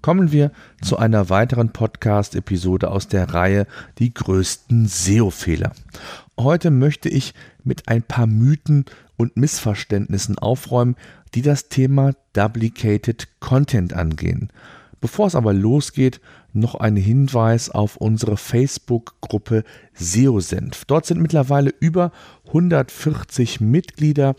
Kommen wir zu einer weiteren Podcast-Episode aus der Reihe Die größten SEO-Fehler. Heute möchte ich mit ein paar Mythen und Missverständnissen aufräumen, die das Thema Duplicated Content angehen. Bevor es aber losgeht, noch ein Hinweis auf unsere Facebook-Gruppe SEO-Senf. Dort sind mittlerweile über 140 Mitglieder,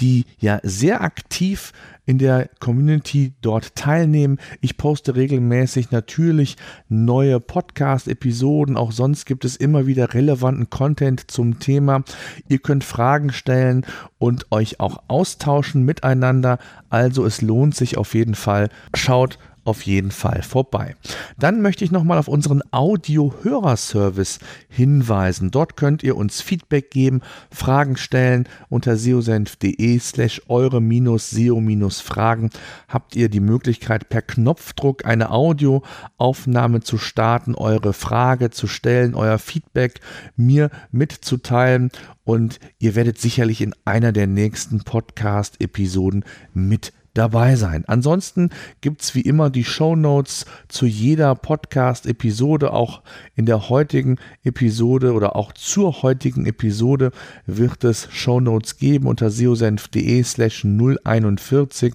die ja sehr aktiv in der Community dort teilnehmen. Ich poste regelmäßig natürlich neue Podcast-Episoden. Auch sonst gibt es immer wieder relevanten Content zum Thema. Ihr könnt Fragen stellen und euch auch austauschen miteinander. Also es lohnt sich auf jeden Fall. Schaut auf jeden Fall vorbei. Dann möchte ich nochmal auf unseren Audio-Hörerservice hinweisen. Dort könnt ihr uns Feedback geben, Fragen stellen. Unter seosenf.de slash eure-seo-fragen habt ihr die Möglichkeit, per Knopfdruck eine Audioaufnahme zu starten, eure Frage zu stellen, euer Feedback mir mitzuteilen und ihr werdet sicherlich in einer der nächsten Podcast-Episoden mit dabei sein. Ansonsten gibt es wie immer die Show Notes zu jeder Podcast-Episode. Auch in der heutigen Episode oder auch zur heutigen Episode wird es Show Notes geben unter seosenf.de slash 041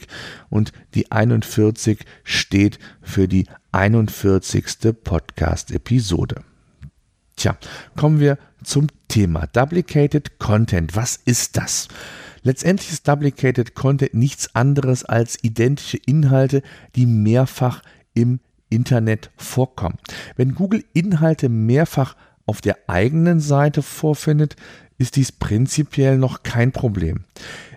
und die 41 steht für die 41. Podcast-Episode. Tja, kommen wir zum Thema Duplicated Content. Was ist das? Letztendlich ist Duplicated Content nichts anderes als identische Inhalte, die mehrfach im Internet vorkommen. Wenn Google Inhalte mehrfach auf der eigenen Seite vorfindet, ist dies prinzipiell noch kein Problem.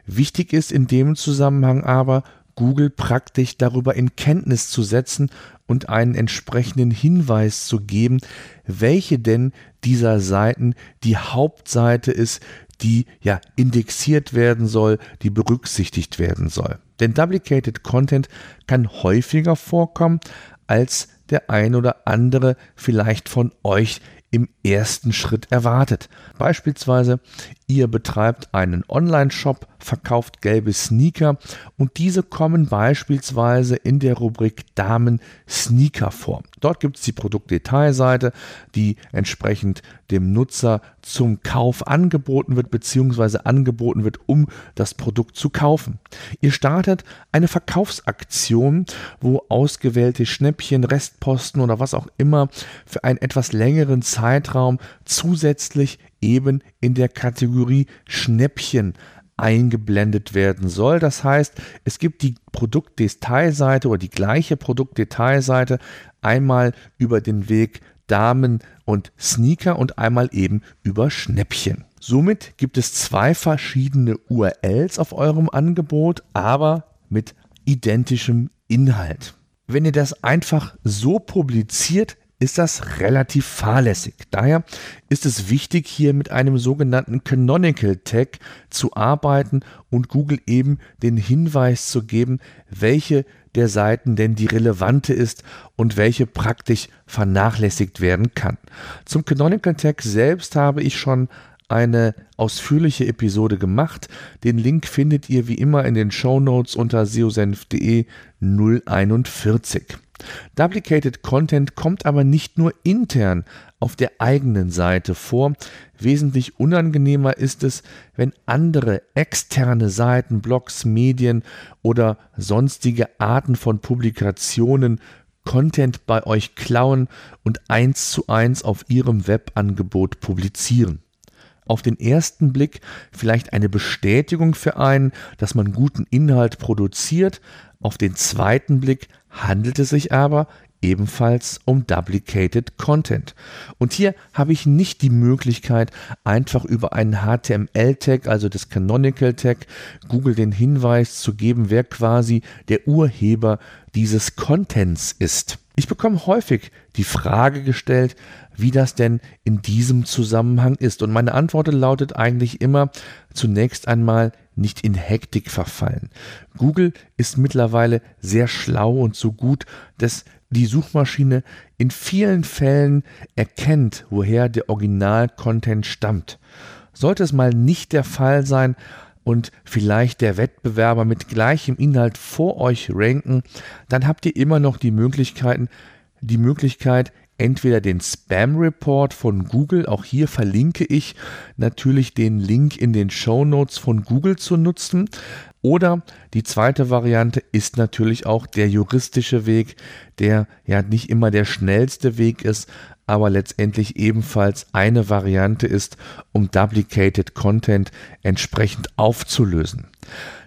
Wichtig ist in dem Zusammenhang aber, Google praktisch darüber in Kenntnis zu setzen und einen entsprechenden Hinweis zu geben, welche denn dieser Seiten die Hauptseite ist, die ja indexiert werden soll, die berücksichtigt werden soll. Denn Duplicated Content kann häufiger vorkommen, als der ein oder andere vielleicht von euch im ersten Schritt erwartet. Beispielsweise, ihr betreibt einen Online-Shop, verkauft gelbe Sneaker und diese kommen beispielsweise in der Rubrik Damen Sneaker vor. Dort gibt es die Produktdetailseite, die entsprechend dem Nutzer zum Kauf angeboten wird, beziehungsweise angeboten wird, um das Produkt zu kaufen. Ihr startet eine Verkaufsaktion, wo ausgewählte Schnäppchen, Restposten oder was auch immer für einen etwas längeren Zeitraum zusätzlich eben in der Kategorie Schnäppchen eingeblendet werden soll. Das heißt, es gibt die Produktdetailseite oder die gleiche Produktdetailseite einmal über den Weg Damen und Sneaker und einmal eben über Schnäppchen. Somit gibt es zwei verschiedene URLs auf eurem Angebot, aber mit identischem Inhalt. Wenn ihr das einfach so publiziert, ist das relativ fahrlässig. Daher ist es wichtig, hier mit einem sogenannten Canonical Tag zu arbeiten und Google eben den Hinweis zu geben, welche der Seiten denn die relevante ist und welche praktisch vernachlässigt werden kann. Zum Canonical Tag selbst habe ich schon eine ausführliche Episode gemacht. Den Link findet ihr wie immer in den Show Notes unter seosenf.de 041. Duplicated Content kommt aber nicht nur intern auf der eigenen Seite vor. Wesentlich unangenehmer ist es, wenn andere externe Seiten, Blogs, Medien oder sonstige Arten von Publikationen Content bei euch klauen und eins zu eins auf ihrem Webangebot publizieren auf den ersten Blick vielleicht eine Bestätigung für einen, dass man guten Inhalt produziert, auf den zweiten Blick handelt es sich aber ebenfalls um Duplicated Content. Und hier habe ich nicht die Möglichkeit, einfach über einen HTML-Tag, also das Canonical Tag, Google den Hinweis zu geben, wer quasi der Urheber dieses Contents ist. Ich bekomme häufig die Frage gestellt, wie das denn in diesem Zusammenhang ist. Und meine Antwort lautet eigentlich immer zunächst einmal nicht in Hektik verfallen. Google ist mittlerweile sehr schlau und so gut, dass die Suchmaschine in vielen Fällen erkennt, woher der Original-Content stammt. Sollte es mal nicht der Fall sein, und vielleicht der Wettbewerber mit gleichem Inhalt vor euch ranken, dann habt ihr immer noch die Möglichkeiten, die Möglichkeit, entweder den Spam Report von Google, auch hier verlinke ich natürlich den Link in den Show Notes von Google zu nutzen, oder die zweite Variante ist natürlich auch der juristische Weg, der ja nicht immer der schnellste Weg ist, aber letztendlich ebenfalls eine Variante ist, um Duplicated Content entsprechend aufzulösen.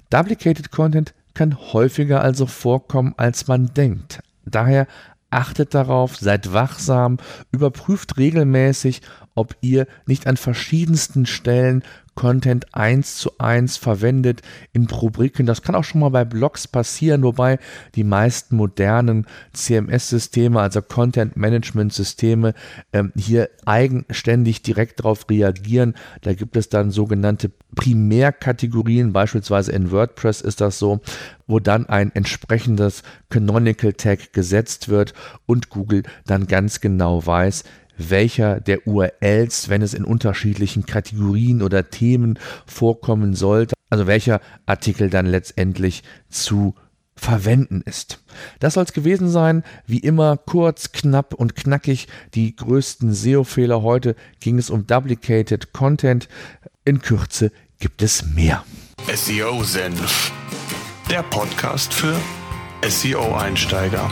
Duplicated Content kann häufiger also vorkommen, als man denkt. Daher achtet darauf, seid wachsam, überprüft regelmäßig, ob ihr nicht an verschiedensten Stellen Content eins zu eins verwendet in Rubriken. Das kann auch schon mal bei Blogs passieren, wobei die meisten modernen CMS-Systeme, also Content-Management-Systeme, ähm, hier eigenständig direkt darauf reagieren. Da gibt es dann sogenannte Primärkategorien, beispielsweise in WordPress ist das so, wo dann ein entsprechendes Canonical Tag gesetzt wird und Google dann ganz genau weiß, welcher der URLs, wenn es in unterschiedlichen Kategorien oder Themen vorkommen sollte, also welcher Artikel dann letztendlich zu verwenden ist. Das soll es gewesen sein. Wie immer kurz, knapp und knackig. Die größten SEO-Fehler heute ging es um Duplicated Content. In Kürze gibt es mehr. SEO Senf, der Podcast für SEO-Einsteiger.